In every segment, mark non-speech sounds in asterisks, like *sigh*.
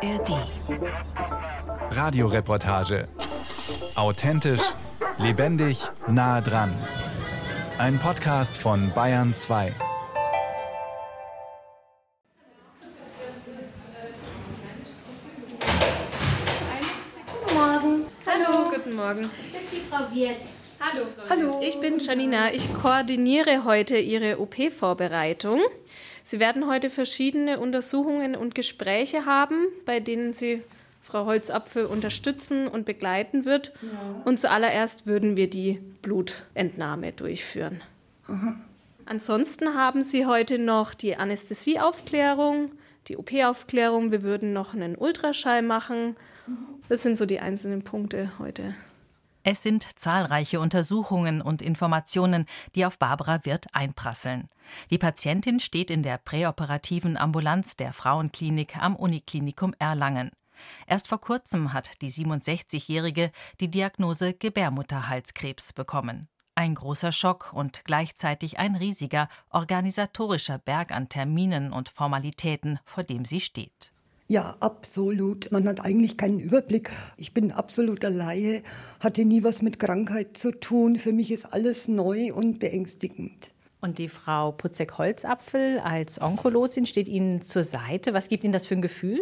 ARD. Radioreportage. Authentisch, lebendig, nah dran. Ein Podcast von Bayern 2. Guten Morgen. Hallo, guten Morgen. Das ist die Frau Wirth. Hallo, Frau Hallo. Witt. Ich bin Janina. Ich koordiniere heute Ihre OP-Vorbereitung. Sie werden heute verschiedene Untersuchungen und Gespräche haben, bei denen Sie Frau Holzapfel unterstützen und begleiten wird. Und zuallererst würden wir die Blutentnahme durchführen. Ansonsten haben Sie heute noch die Anästhesieaufklärung, die OP-Aufklärung. Wir würden noch einen Ultraschall machen. Das sind so die einzelnen Punkte heute. Es sind zahlreiche Untersuchungen und Informationen, die auf Barbara Wirth einprasseln. Die Patientin steht in der präoperativen Ambulanz der Frauenklinik am Uniklinikum Erlangen. Erst vor kurzem hat die 67-Jährige die Diagnose Gebärmutterhalskrebs bekommen. Ein großer Schock und gleichzeitig ein riesiger organisatorischer Berg an Terminen und Formalitäten, vor dem sie steht. Ja, absolut. Man hat eigentlich keinen Überblick. Ich bin absoluter Laie, hatte nie was mit Krankheit zu tun. Für mich ist alles neu und beängstigend. Und die Frau Putzek-Holzapfel als Onkolosin steht Ihnen zur Seite. Was gibt Ihnen das für ein Gefühl?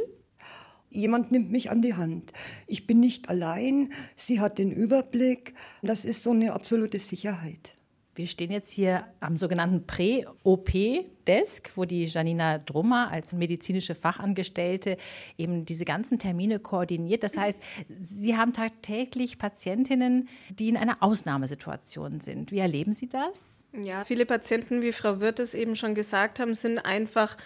Jemand nimmt mich an die Hand. Ich bin nicht allein. Sie hat den Überblick. Das ist so eine absolute Sicherheit. Wir stehen jetzt hier am sogenannten Prä-OP-Desk, wo die Janina Drummer als medizinische Fachangestellte eben diese ganzen Termine koordiniert. Das heißt, Sie haben tagtäglich Patientinnen, die in einer Ausnahmesituation sind. Wie erleben Sie das? Ja, viele Patienten, wie Frau Wirth es eben schon gesagt haben, sind einfach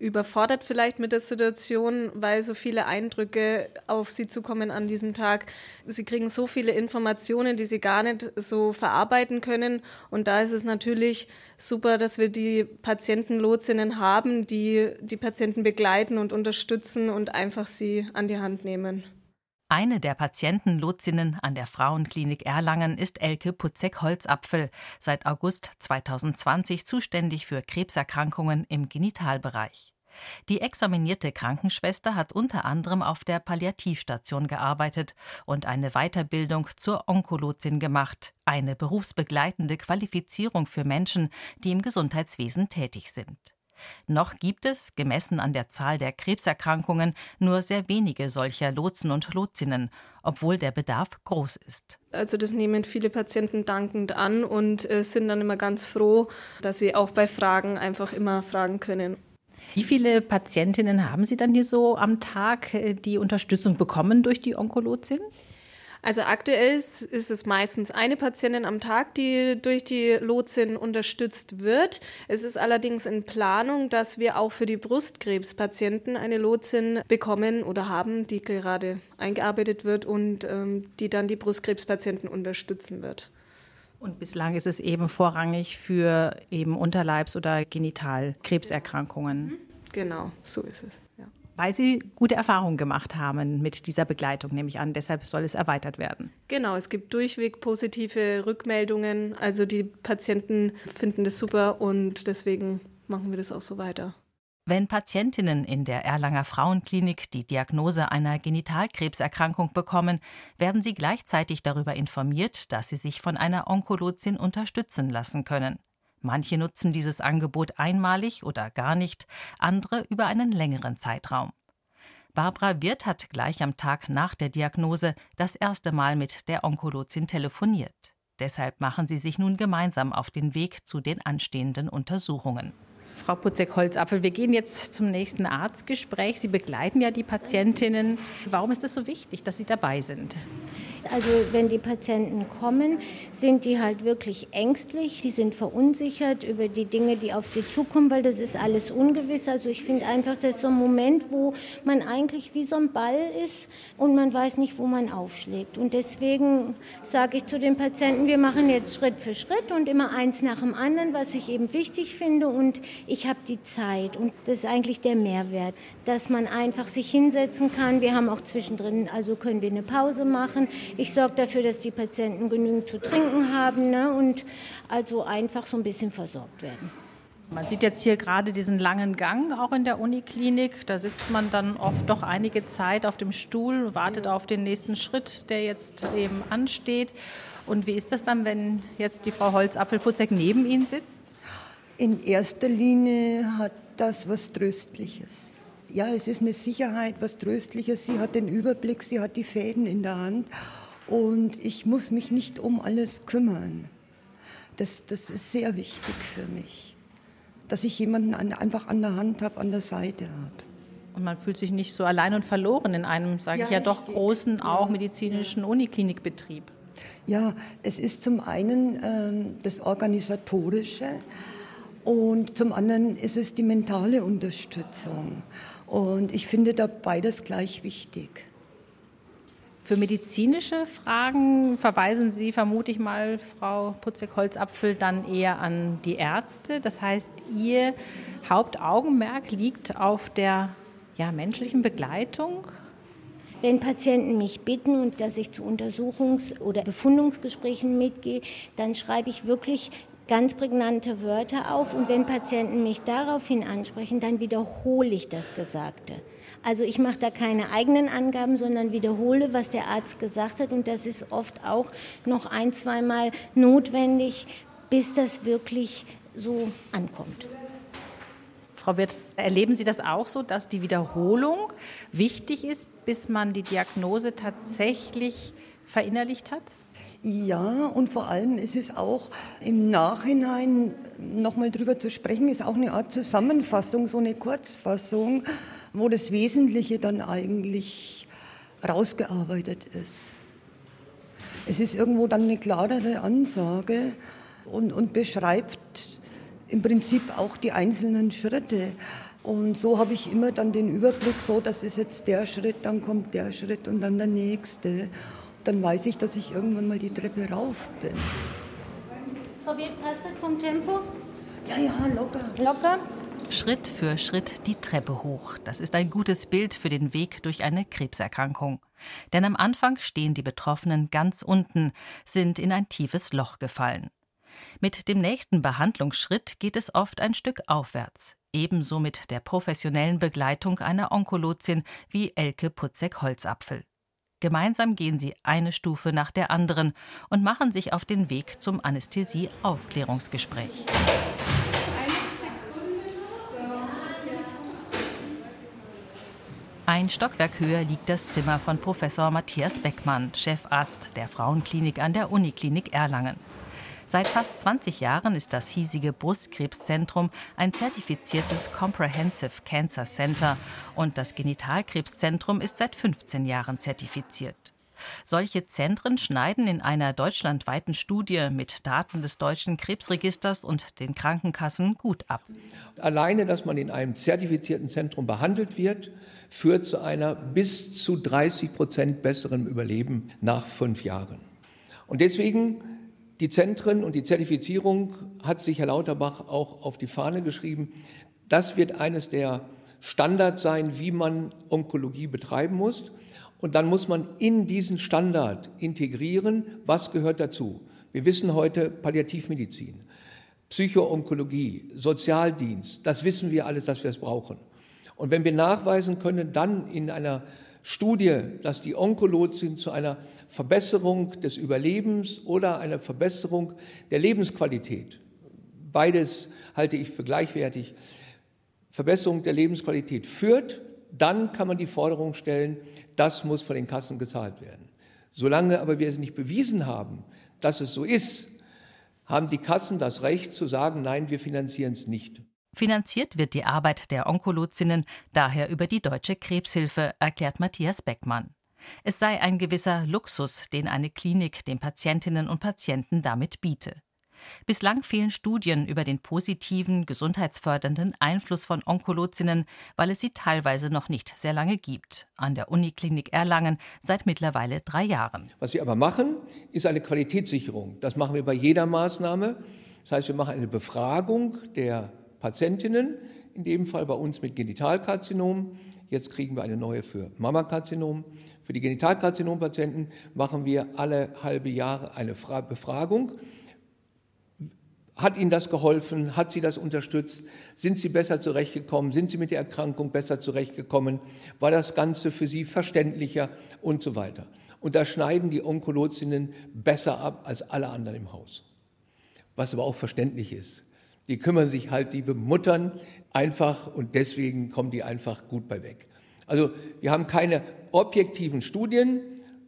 überfordert vielleicht mit der Situation, weil so viele Eindrücke auf sie zukommen an diesem Tag. Sie kriegen so viele Informationen, die sie gar nicht so verarbeiten können. Und da ist es natürlich super, dass wir die Patientenlotsinnen haben, die die Patienten begleiten und unterstützen und einfach sie an die Hand nehmen. Eine der Patientenlotsinnen an der Frauenklinik Erlangen ist Elke Putzek-Holzapfel, seit August 2020 zuständig für Krebserkrankungen im Genitalbereich. Die examinierte Krankenschwester hat unter anderem auf der Palliativstation gearbeitet und eine Weiterbildung zur Onkologin gemacht, eine berufsbegleitende Qualifizierung für Menschen, die im Gesundheitswesen tätig sind. Noch gibt es, gemessen an der Zahl der Krebserkrankungen, nur sehr wenige solcher Lotsen und Lotsinnen, obwohl der Bedarf groß ist. Also das nehmen viele Patienten dankend an und äh, sind dann immer ganz froh, dass sie auch bei Fragen einfach immer fragen können. Wie viele Patientinnen haben Sie dann hier so am Tag, äh, die Unterstützung bekommen durch die Onkologin? Also aktuell ist, ist es meistens eine Patientin am Tag, die durch die Lotsin unterstützt wird. Es ist allerdings in Planung, dass wir auch für die Brustkrebspatienten eine Lotsin bekommen oder haben, die gerade eingearbeitet wird und ähm, die dann die Brustkrebspatienten unterstützen wird. Und bislang ist es eben vorrangig für eben Unterleibs- oder Genitalkrebserkrankungen. Genau, so ist es. Ja. Weil Sie gute Erfahrungen gemacht haben mit dieser Begleitung, nehme ich an. Deshalb soll es erweitert werden. Genau, es gibt durchweg positive Rückmeldungen. Also die Patienten finden das super und deswegen machen wir das auch so weiter. Wenn Patientinnen in der Erlanger Frauenklinik die Diagnose einer Genitalkrebserkrankung bekommen, werden sie gleichzeitig darüber informiert, dass sie sich von einer Onkologin unterstützen lassen können. Manche nutzen dieses Angebot einmalig oder gar nicht, andere über einen längeren Zeitraum. Barbara Wirth hat gleich am Tag nach der Diagnose das erste Mal mit der Onkologin telefoniert. Deshalb machen sie sich nun gemeinsam auf den Weg zu den anstehenden Untersuchungen. Frau Putzek-Holzapfel, wir gehen jetzt zum nächsten Arztgespräch. Sie begleiten ja die Patientinnen. Warum ist es so wichtig, dass Sie dabei sind? Also wenn die Patienten kommen, sind die halt wirklich ängstlich, die sind verunsichert über die Dinge, die auf sie zukommen, weil das ist alles ungewiss. Also ich finde einfach, das ist so ein Moment, wo man eigentlich wie so ein Ball ist und man weiß nicht, wo man aufschlägt. Und deswegen sage ich zu den Patienten, wir machen jetzt Schritt für Schritt und immer eins nach dem anderen, was ich eben wichtig finde und ich habe die Zeit und das ist eigentlich der Mehrwert, dass man einfach sich hinsetzen kann. Wir haben auch zwischendrin, also können wir eine Pause machen. Ich sorge dafür, dass die Patienten genügend zu trinken haben ne, und also einfach so ein bisschen versorgt werden. Man sieht jetzt hier gerade diesen langen Gang auch in der Uniklinik. Da sitzt man dann oft doch einige Zeit auf dem Stuhl, wartet auf den nächsten Schritt, der jetzt eben ansteht. Und wie ist das dann, wenn jetzt die Frau Holz-Apfelputzek neben Ihnen sitzt? In erster Linie hat das was Tröstliches. Ja, es ist eine Sicherheit, was Tröstliches. Sie hat den Überblick, sie hat die Fäden in der Hand und ich muss mich nicht um alles kümmern. Das, das ist sehr wichtig für mich dass ich jemanden an, einfach an der Hand habe, an der Seite habe. Und man fühlt sich nicht so allein und verloren in einem, sage ja, ich ja, doch großen, auch ja, medizinischen ja. Uniklinikbetrieb. Ja, es ist zum einen ähm, das Organisatorische und zum anderen ist es die mentale Unterstützung. Und ich finde da beides gleich wichtig. Für medizinische Fragen verweisen Sie, vermute ich mal, Frau Putzek-Holzapfel, dann eher an die Ärzte. Das heißt, Ihr Hauptaugenmerk liegt auf der ja, menschlichen Begleitung wenn Patienten mich bitten und dass ich zu Untersuchungs- oder Befundungsgesprächen mitgehe, dann schreibe ich wirklich ganz prägnante Wörter auf und wenn Patienten mich daraufhin ansprechen, dann wiederhole ich das Gesagte. Also ich mache da keine eigenen Angaben, sondern wiederhole, was der Arzt gesagt hat. Und das ist oft auch noch ein, zweimal notwendig, bis das wirklich so ankommt. Frau Wirth, erleben Sie das auch so, dass die Wiederholung wichtig ist, bis man die Diagnose tatsächlich verinnerlicht hat? Ja, und vor allem ist es auch im Nachhinein nochmal drüber zu sprechen, ist auch eine Art Zusammenfassung, so eine Kurzfassung wo das Wesentliche dann eigentlich rausgearbeitet ist. Es ist irgendwo dann eine klarere Ansage und, und beschreibt im Prinzip auch die einzelnen Schritte. Und so habe ich immer dann den Überblick, so, das ist jetzt der Schritt, dann kommt der Schritt und dann der nächste. Dann weiß ich, dass ich irgendwann mal die Treppe rauf bin. Frau Wirt, passt das vom Tempo? Ja, ja, locker. Locker? Schritt für Schritt die Treppe hoch. Das ist ein gutes Bild für den Weg durch eine Krebserkrankung. Denn am Anfang stehen die Betroffenen ganz unten, sind in ein tiefes Loch gefallen. Mit dem nächsten Behandlungsschritt geht es oft ein Stück aufwärts. Ebenso mit der professionellen Begleitung einer Onkologin wie Elke Putzek-Holzapfel. Gemeinsam gehen sie eine Stufe nach der anderen und machen sich auf den Weg zum Anästhesie-Aufklärungsgespräch. Ein Stockwerk höher liegt das Zimmer von Professor Matthias Beckmann, Chefarzt der Frauenklinik an der Uniklinik Erlangen. Seit fast 20 Jahren ist das hiesige Brustkrebszentrum ein zertifiziertes Comprehensive Cancer Center und das Genitalkrebszentrum ist seit 15 Jahren zertifiziert. Solche Zentren schneiden in einer deutschlandweiten Studie mit Daten des deutschen Krebsregisters und den Krankenkassen gut ab. Alleine, dass man in einem zertifizierten Zentrum behandelt wird, führt zu einer bis zu 30 Prozent besseren Überleben nach fünf Jahren. Und deswegen die Zentren und die Zertifizierung hat sich Herr Lauterbach auch auf die Fahne geschrieben. Das wird eines der Standards sein, wie man Onkologie betreiben muss. Und dann muss man in diesen Standard integrieren, was gehört dazu. Wir wissen heute Palliativmedizin, Psychoonkologie, Sozialdienst, das wissen wir alles, dass wir es brauchen. Und wenn wir nachweisen können, dann in einer Studie, dass die Onkologien zu einer Verbesserung des Überlebens oder einer Verbesserung der Lebensqualität, beides halte ich für gleichwertig, Verbesserung der Lebensqualität führt, dann kann man die Forderung stellen, das muss von den Kassen gezahlt werden. Solange aber wir es nicht bewiesen haben, dass es so ist, haben die Kassen das Recht zu sagen, nein, wir finanzieren es nicht. Finanziert wird die Arbeit der Onkologinnen daher über die Deutsche Krebshilfe, erklärt Matthias Beckmann. Es sei ein gewisser Luxus, den eine Klinik den Patientinnen und Patienten damit biete. Bislang fehlen Studien über den positiven, gesundheitsfördernden Einfluss von Onkologinnen, weil es sie teilweise noch nicht sehr lange gibt. An der Uniklinik Erlangen seit mittlerweile drei Jahren. Was wir aber machen, ist eine Qualitätssicherung. Das machen wir bei jeder Maßnahme. Das heißt, wir machen eine Befragung der Patientinnen, in dem Fall bei uns mit Genitalkarzinom. Jetzt kriegen wir eine neue für Mammakarzinom. Für die Genitalkarzinompatienten machen wir alle halbe Jahre eine Befragung Hat Ihnen das geholfen? Hat Sie das unterstützt? Sind Sie besser zurechtgekommen? Sind Sie mit der Erkrankung besser zurechtgekommen? War das Ganze für Sie verständlicher und so weiter? Und da schneiden die Onkologinnen besser ab als alle anderen im Haus. Was aber auch verständlich ist. Die kümmern sich halt, die bemuttern einfach und deswegen kommen die einfach gut bei weg. Also wir haben keine objektiven Studien,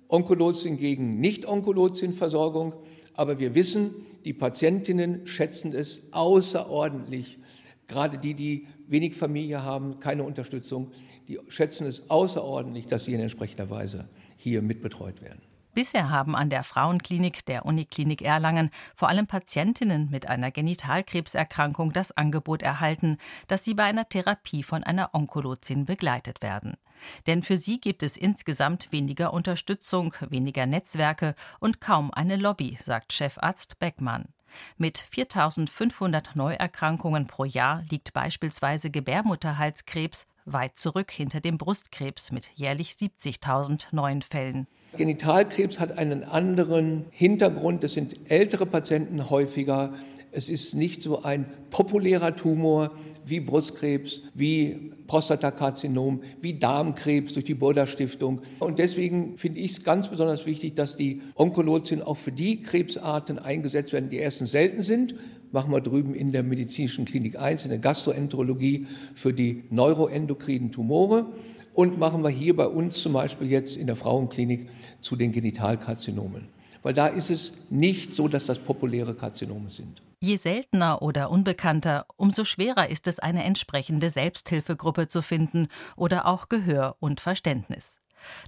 Onkologin gegen Nicht-Onkologin-Versorgung, aber wir wissen, die Patientinnen schätzen es außerordentlich, gerade die, die wenig Familie haben, keine Unterstützung, die schätzen es außerordentlich, dass sie in entsprechender Weise hier mitbetreut werden. Bisher haben an der Frauenklinik der Uniklinik Erlangen vor allem Patientinnen mit einer Genitalkrebserkrankung das Angebot erhalten, dass sie bei einer Therapie von einer Onkologin begleitet werden. Denn für sie gibt es insgesamt weniger Unterstützung, weniger Netzwerke und kaum eine Lobby, sagt Chefarzt Beckmann. Mit 4500 Neuerkrankungen pro Jahr liegt beispielsweise Gebärmutterhalskrebs weit zurück hinter dem Brustkrebs mit jährlich 70.000 neuen Fällen. Genitalkrebs hat einen anderen Hintergrund. Es sind ältere Patienten häufiger. Es ist nicht so ein populärer Tumor wie Brustkrebs, wie Prostatakarzinom, wie Darmkrebs durch die Burda Stiftung. Und deswegen finde ich es ganz besonders wichtig, dass die Onkologien auch für die Krebsarten eingesetzt werden, die erstens selten sind. Machen wir drüben in der medizinischen Klinik 1, in der Gastroenterologie für die neuroendokrinen Tumore. Und machen wir hier bei uns zum Beispiel jetzt in der Frauenklinik zu den Genitalkarzinomen. Weil da ist es nicht so, dass das populäre Karzinome sind. Je seltener oder unbekannter, umso schwerer ist es, eine entsprechende Selbsthilfegruppe zu finden oder auch Gehör und Verständnis.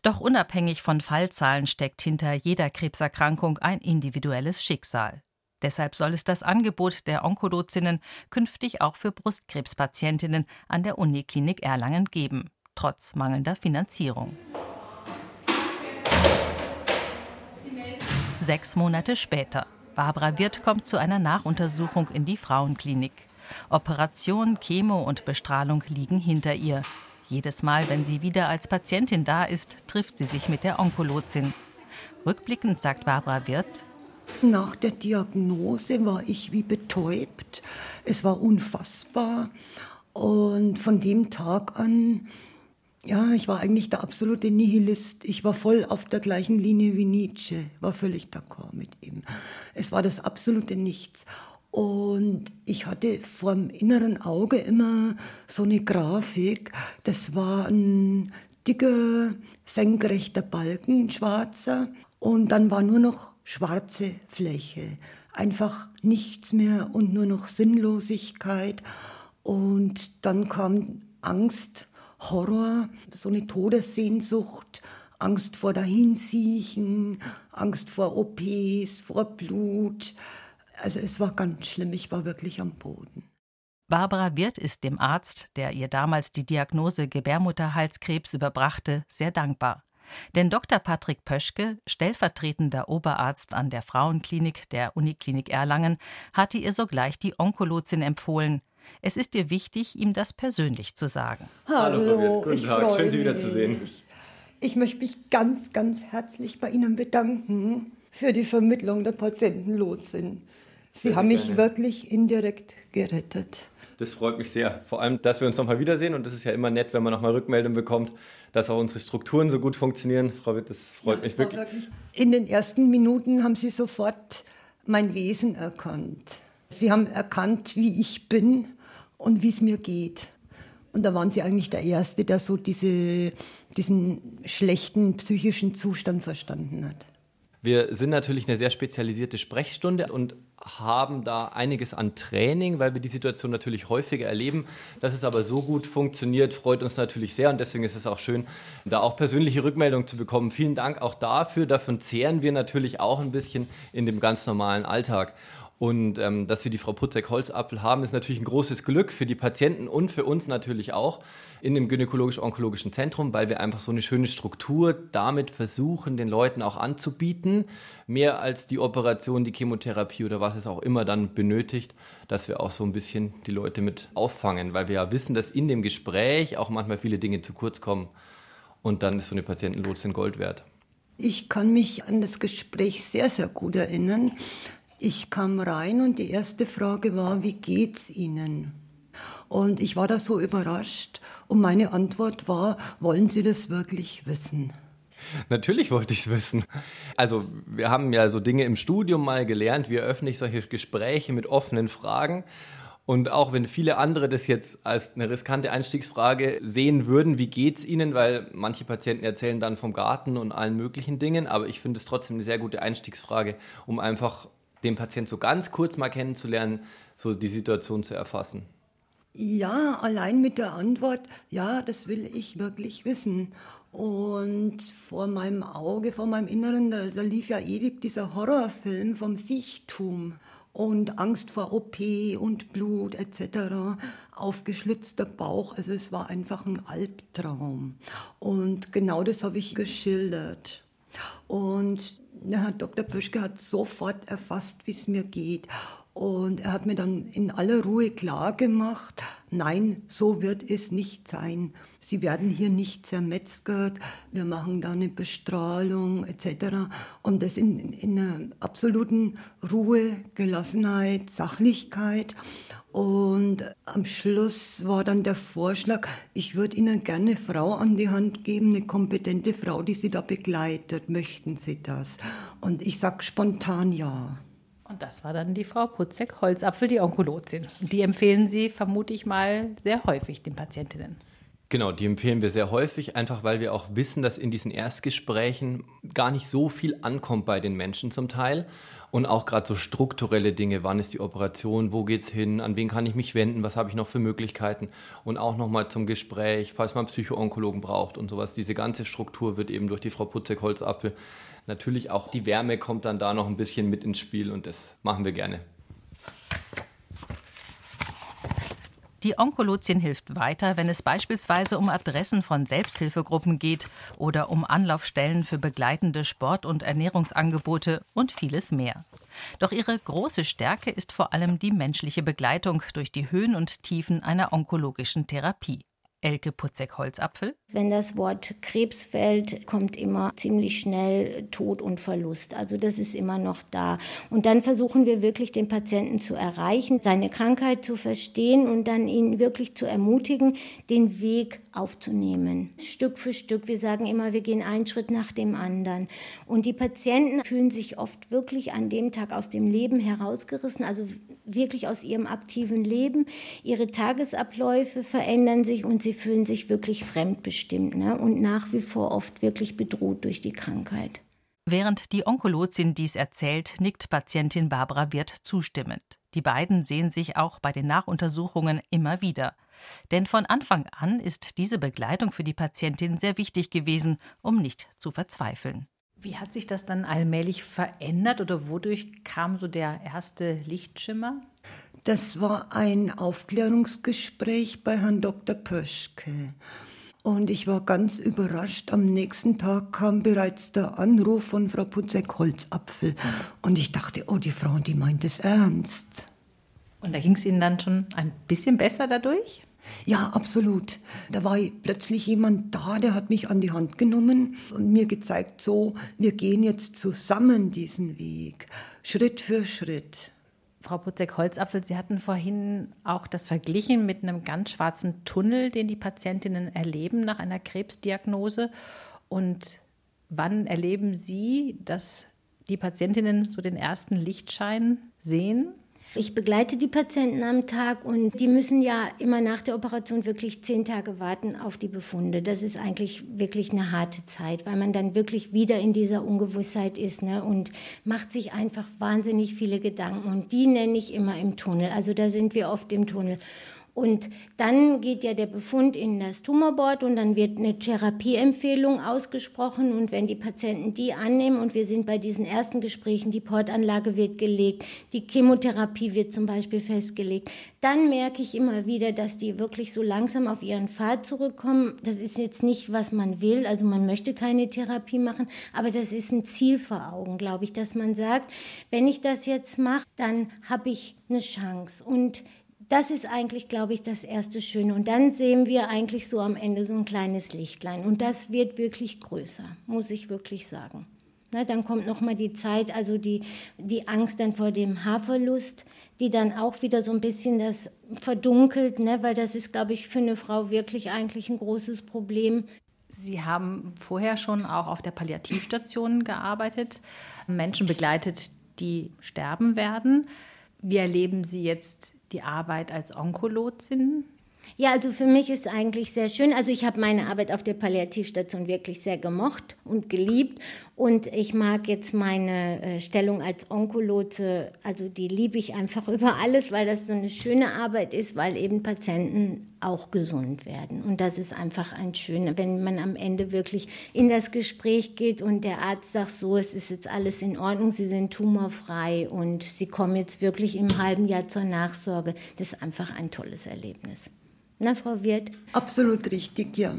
Doch unabhängig von Fallzahlen steckt hinter jeder Krebserkrankung ein individuelles Schicksal. Deshalb soll es das Angebot der Onkologinnen künftig auch für Brustkrebspatientinnen an der Uniklinik Erlangen geben, trotz mangelnder Finanzierung. Sechs Monate später. Barbara Wirth kommt zu einer Nachuntersuchung in die Frauenklinik. Operation, Chemo und Bestrahlung liegen hinter ihr. Jedes Mal, wenn sie wieder als Patientin da ist, trifft sie sich mit der Onkologin. Rückblickend sagt Barbara Wirth, nach der Diagnose war ich wie betäubt. Es war unfassbar. Und von dem Tag an ja, ich war eigentlich der absolute Nihilist. Ich war voll auf der gleichen Linie wie Nietzsche, war völlig d'accord mit ihm. Es war das absolute Nichts. Und ich hatte vor dem inneren Auge immer so eine Grafik. Das war ein dicker, senkrechter Balken, schwarzer. Und dann war nur noch schwarze Fläche. Einfach nichts mehr und nur noch Sinnlosigkeit. Und dann kam Angst Horror, so eine Todessehnsucht, Angst vor Dahinsiechen, Angst vor OPs, vor Blut. Also es war ganz schlimm, ich war wirklich am Boden. Barbara Wirth ist dem Arzt, der ihr damals die Diagnose Gebärmutterhalskrebs überbrachte, sehr dankbar. Denn Dr. Patrick Pöschke, stellvertretender Oberarzt an der Frauenklinik der Uniklinik Erlangen, hatte ihr sogleich die Onkologin empfohlen, es ist ihr wichtig, ihm das persönlich zu sagen. Hallo, Hallo. Guten Tag, schön Sie wieder zu sehen. Ich möchte mich ganz, ganz herzlich bei Ihnen bedanken für die Vermittlung der Patientenlotsin. Sie sehr haben mich gerne. wirklich indirekt gerettet. Das freut mich sehr. Vor allem, dass wir uns nochmal wiedersehen. Und das ist ja immer nett, wenn man nochmal Rückmeldung bekommt, dass auch unsere Strukturen so gut funktionieren. Frau Witt, das freut ja, mich wirklich. wirklich. In den ersten Minuten haben Sie sofort mein Wesen erkannt. Sie haben erkannt, wie ich bin und wie es mir geht. Und da waren sie eigentlich der Erste, der so diese, diesen schlechten psychischen Zustand verstanden hat. Wir sind natürlich eine sehr spezialisierte Sprechstunde und haben da einiges an Training, weil wir die Situation natürlich häufiger erleben. Dass es aber so gut funktioniert, freut uns natürlich sehr und deswegen ist es auch schön, da auch persönliche Rückmeldungen zu bekommen. Vielen Dank auch dafür. Davon zehren wir natürlich auch ein bisschen in dem ganz normalen Alltag. Und ähm, dass wir die Frau Putzek-Holzapfel haben, ist natürlich ein großes Glück für die Patienten und für uns natürlich auch in dem gynäkologisch-onkologischen Zentrum, weil wir einfach so eine schöne Struktur damit versuchen, den Leuten auch anzubieten, mehr als die Operation, die Chemotherapie oder was es auch immer dann benötigt, dass wir auch so ein bisschen die Leute mit auffangen, weil wir ja wissen, dass in dem Gespräch auch manchmal viele Dinge zu kurz kommen und dann ist so eine Patientenlotsin Gold wert. Ich kann mich an das Gespräch sehr, sehr gut erinnern. Ich kam rein und die erste Frage war, wie geht's Ihnen? Und ich war da so überrascht und meine Antwort war, wollen Sie das wirklich wissen? Natürlich wollte ich es wissen. Also wir haben ja so Dinge im Studium mal gelernt, wie eröffne ich solche Gespräche mit offenen Fragen. Und auch wenn viele andere das jetzt als eine riskante Einstiegsfrage sehen würden, wie geht es ihnen, weil manche Patienten erzählen dann vom Garten und allen möglichen Dingen, aber ich finde es trotzdem eine sehr gute Einstiegsfrage, um einfach den Patienten so ganz kurz mal kennenzulernen, so die Situation zu erfassen. Ja, allein mit der Antwort, ja, das will ich wirklich wissen. Und vor meinem Auge, vor meinem Inneren, da, da lief ja ewig dieser Horrorfilm vom Sichtum und Angst vor OP und Blut etc., aufgeschlitzter Bauch. Also es war einfach ein Albtraum. Und genau das habe ich geschildert. Und Herr Dr. Pöschke hat sofort erfasst, wie es mir geht. Und er hat mir dann in aller Ruhe klar gemacht, nein, so wird es nicht sein. Sie werden hier nicht zermetzgert, wir machen da eine Bestrahlung etc. Und das in, in einer absoluten Ruhe, Gelassenheit, Sachlichkeit. Und am Schluss war dann der Vorschlag, ich würde Ihnen gerne eine Frau an die Hand geben, eine kompetente Frau, die Sie da begleitet. Möchten Sie das? Und ich sage spontan ja. Und das war dann die Frau Putzek-Holzapfel, die Onkologin. Die empfehlen Sie, vermute ich mal, sehr häufig den Patientinnen. Genau, die empfehlen wir sehr häufig, einfach weil wir auch wissen, dass in diesen Erstgesprächen gar nicht so viel ankommt bei den Menschen zum Teil. Und auch gerade so strukturelle Dinge, wann ist die Operation, wo geht es hin, an wen kann ich mich wenden, was habe ich noch für Möglichkeiten. Und auch nochmal zum Gespräch, falls man Psychoonkologen braucht und sowas. Diese ganze Struktur wird eben durch die Frau Putzek-Holzapfel natürlich auch die Wärme kommt dann da noch ein bisschen mit ins Spiel und das machen wir gerne. Die Onkologin hilft weiter, wenn es beispielsweise um Adressen von Selbsthilfegruppen geht oder um Anlaufstellen für begleitende Sport- und Ernährungsangebote und vieles mehr. Doch ihre große Stärke ist vor allem die menschliche Begleitung durch die Höhen und Tiefen einer onkologischen Therapie. Elke Putzek-Holzapfel. Wenn das Wort Krebs fällt, kommt immer ziemlich schnell Tod und Verlust. Also das ist immer noch da. Und dann versuchen wir wirklich den Patienten zu erreichen, seine Krankheit zu verstehen und dann ihn wirklich zu ermutigen, den Weg aufzunehmen. Stück für Stück. Wir sagen immer, wir gehen einen Schritt nach dem anderen. Und die Patienten fühlen sich oft wirklich an dem Tag aus dem Leben herausgerissen, also wirklich aus ihrem aktiven Leben. Ihre Tagesabläufe verändern sich und sie fühlen sich wirklich fremdbestimmt ne? und nach wie vor oft wirklich bedroht durch die Krankheit. Während die Onkologin dies erzählt, nickt Patientin Barbara Wirth zustimmend. Die beiden sehen sich auch bei den Nachuntersuchungen immer wieder. Denn von Anfang an ist diese Begleitung für die Patientin sehr wichtig gewesen, um nicht zu verzweifeln. Wie hat sich das dann allmählich verändert oder wodurch kam so der erste Lichtschimmer? Das war ein Aufklärungsgespräch bei Herrn Dr. Pöschke. Und ich war ganz überrascht. Am nächsten Tag kam bereits der Anruf von Frau Putzek-Holzapfel. Und ich dachte, oh, die Frau, die meint es ernst. Und da ging es Ihnen dann schon ein bisschen besser dadurch? Ja, absolut. Da war plötzlich jemand da, der hat mich an die Hand genommen und mir gezeigt, so, wir gehen jetzt zusammen diesen Weg, Schritt für Schritt. Frau Putzek-Holzapfel, Sie hatten vorhin auch das verglichen mit einem ganz schwarzen Tunnel, den die Patientinnen erleben nach einer Krebsdiagnose. Und wann erleben Sie, dass die Patientinnen so den ersten Lichtschein sehen? Ich begleite die Patienten am Tag und die müssen ja immer nach der Operation wirklich zehn Tage warten auf die Befunde. Das ist eigentlich wirklich eine harte Zeit, weil man dann wirklich wieder in dieser Ungewissheit ist ne, und macht sich einfach wahnsinnig viele Gedanken. Und die nenne ich immer im Tunnel. Also da sind wir oft im Tunnel. Und dann geht ja der Befund in das Tumorboard und dann wird eine Therapieempfehlung ausgesprochen. Und wenn die Patienten die annehmen und wir sind bei diesen ersten Gesprächen, die Portanlage wird gelegt, die Chemotherapie wird zum Beispiel festgelegt, dann merke ich immer wieder, dass die wirklich so langsam auf ihren Pfad zurückkommen. Das ist jetzt nicht, was man will. Also man möchte keine Therapie machen, aber das ist ein Ziel vor Augen, glaube ich, dass man sagt, wenn ich das jetzt mache, dann habe ich eine Chance. Und das ist eigentlich, glaube ich, das erste Schöne. Und dann sehen wir eigentlich so am Ende so ein kleines Lichtlein. Und das wird wirklich größer, muss ich wirklich sagen. Ne, dann kommt noch mal die Zeit, also die, die Angst dann vor dem Haarverlust, die dann auch wieder so ein bisschen das verdunkelt, ne, weil das ist, glaube ich, für eine Frau wirklich eigentlich ein großes Problem. Sie haben vorher schon auch auf der Palliativstation gearbeitet, Menschen begleitet, die sterben werden. Wie erleben Sie jetzt die Arbeit als Onkologin? Ja, also für mich ist eigentlich sehr schön. Also ich habe meine Arbeit auf der Palliativstation wirklich sehr gemocht und geliebt. Und ich mag jetzt meine äh, Stellung als Onkologe, also die liebe ich einfach *laughs* über alles, weil das so eine schöne Arbeit ist, weil eben Patienten auch gesund werden. Und das ist einfach ein schöner, wenn man am Ende wirklich in das Gespräch geht und der Arzt sagt so, es ist jetzt alles in Ordnung, Sie sind tumorfrei und Sie kommen jetzt wirklich im halben Jahr zur Nachsorge. Das ist einfach ein tolles Erlebnis. Na, Frau Wirth? Absolut richtig, ja.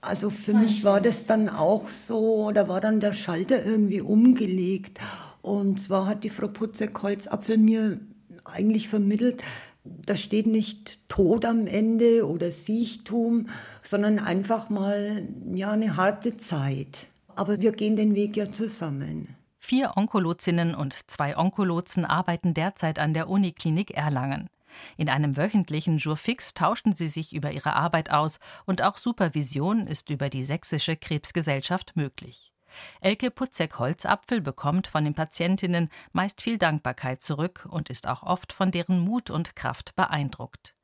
Also für mich war das dann auch so, da war dann der Schalter irgendwie umgelegt. Und zwar hat die Frau Putzek-Holzapfel mir eigentlich vermittelt, da steht nicht Tod am Ende oder Siechtum, sondern einfach mal ja eine harte Zeit. Aber wir gehen den Weg ja zusammen. Vier Onkologinnen und zwei Onkolozen arbeiten derzeit an der Uniklinik Erlangen. In einem wöchentlichen Jour fix tauschen sie sich über ihre Arbeit aus und auch Supervision ist über die Sächsische Krebsgesellschaft möglich. Elke Putzek-Holzapfel bekommt von den Patientinnen meist viel Dankbarkeit zurück und ist auch oft von deren Mut und Kraft beeindruckt.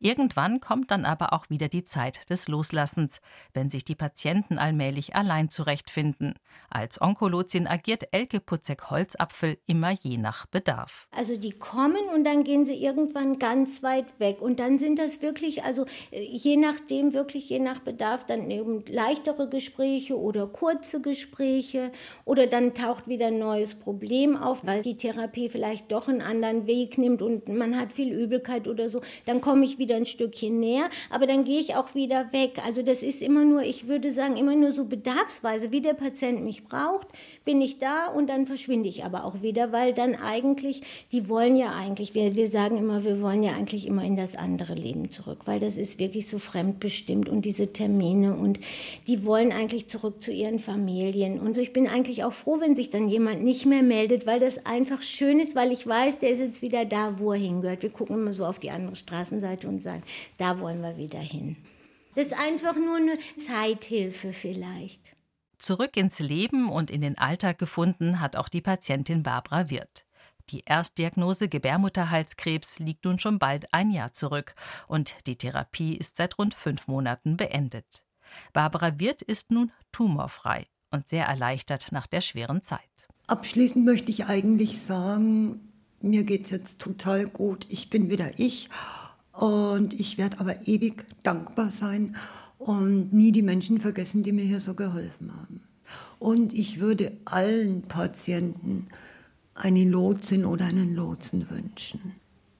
Irgendwann kommt dann aber auch wieder die Zeit des Loslassens, wenn sich die Patienten allmählich allein zurechtfinden. Als Onkologin agiert Elke Putzek-Holzapfel immer je nach Bedarf. Also die kommen und dann gehen sie irgendwann ganz weit weg. Und dann sind das wirklich, also äh, je nachdem, wirklich je nach Bedarf, dann eben leichtere Gespräche oder kurze Gespräche. Oder dann taucht wieder ein neues Problem auf, weil die Therapie vielleicht doch einen anderen Weg nimmt und man hat viel Übelkeit oder so. Dann komme komme ich wieder ein Stückchen näher, aber dann gehe ich auch wieder weg. Also das ist immer nur, ich würde sagen, immer nur so bedarfsweise, wie der Patient mich braucht, bin ich da und dann verschwinde ich aber auch wieder, weil dann eigentlich, die wollen ja eigentlich, wir, wir sagen immer, wir wollen ja eigentlich immer in das andere Leben zurück, weil das ist wirklich so fremdbestimmt und diese Termine und die wollen eigentlich zurück zu ihren Familien. Und so, ich bin eigentlich auch froh, wenn sich dann jemand nicht mehr meldet, weil das einfach schön ist, weil ich weiß, der ist jetzt wieder da, wo er hingehört. Wir gucken immer so auf die andere Straßenseite Seite und sagen, da wollen wir wieder hin. Das ist einfach nur eine Zeithilfe vielleicht. Zurück ins Leben und in den Alltag gefunden hat auch die Patientin Barbara Wirth. Die Erstdiagnose Gebärmutterhalskrebs liegt nun schon bald ein Jahr zurück und die Therapie ist seit rund fünf Monaten beendet. Barbara Wirth ist nun tumorfrei und sehr erleichtert nach der schweren Zeit. Abschließend möchte ich eigentlich sagen, mir geht es jetzt total gut. Ich bin wieder ich und ich werde aber ewig dankbar sein und nie die Menschen vergessen, die mir hier so geholfen haben. Und ich würde allen Patienten eine Lotsin oder einen Lotsen wünschen.